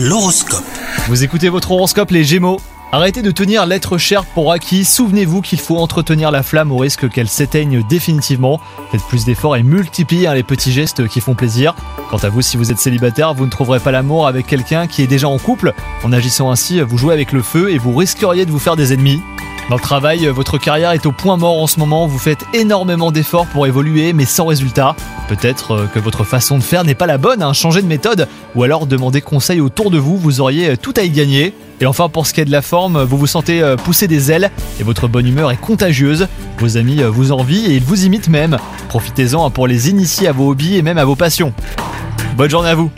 L'horoscope. Vous écoutez votre horoscope les Gémeaux Arrêtez de tenir l'être cher pour acquis, souvenez-vous qu'il faut entretenir la flamme au risque qu'elle s'éteigne définitivement. Faites plus d'efforts et multipliez hein, les petits gestes qui font plaisir. Quant à vous, si vous êtes célibataire, vous ne trouverez pas l'amour avec quelqu'un qui est déjà en couple. En agissant ainsi, vous jouez avec le feu et vous risqueriez de vous faire des ennemis. Dans le travail, votre carrière est au point mort en ce moment, vous faites énormément d'efforts pour évoluer mais sans résultat. Peut-être euh, que votre façon de faire n'est pas la bonne, hein, changez de méthode ou alors demandez conseil autour de vous, vous auriez euh, tout à y gagner. Et enfin pour ce qui est de la forme, vous vous sentez euh, pousser des ailes et votre bonne humeur est contagieuse. Vos amis vous envient et ils vous imitent même. Profitez-en pour les initier à vos hobbies et même à vos passions. Bonne journée à vous